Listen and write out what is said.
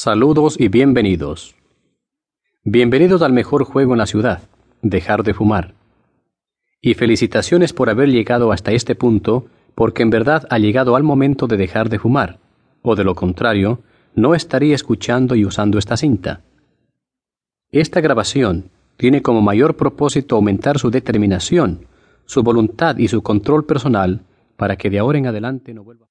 Saludos y bienvenidos. Bienvenidos al mejor juego en la ciudad, dejar de fumar. Y felicitaciones por haber llegado hasta este punto, porque en verdad ha llegado al momento de dejar de fumar, o de lo contrario, no estaría escuchando y usando esta cinta. Esta grabación tiene como mayor propósito aumentar su determinación, su voluntad y su control personal para que de ahora en adelante no vuelva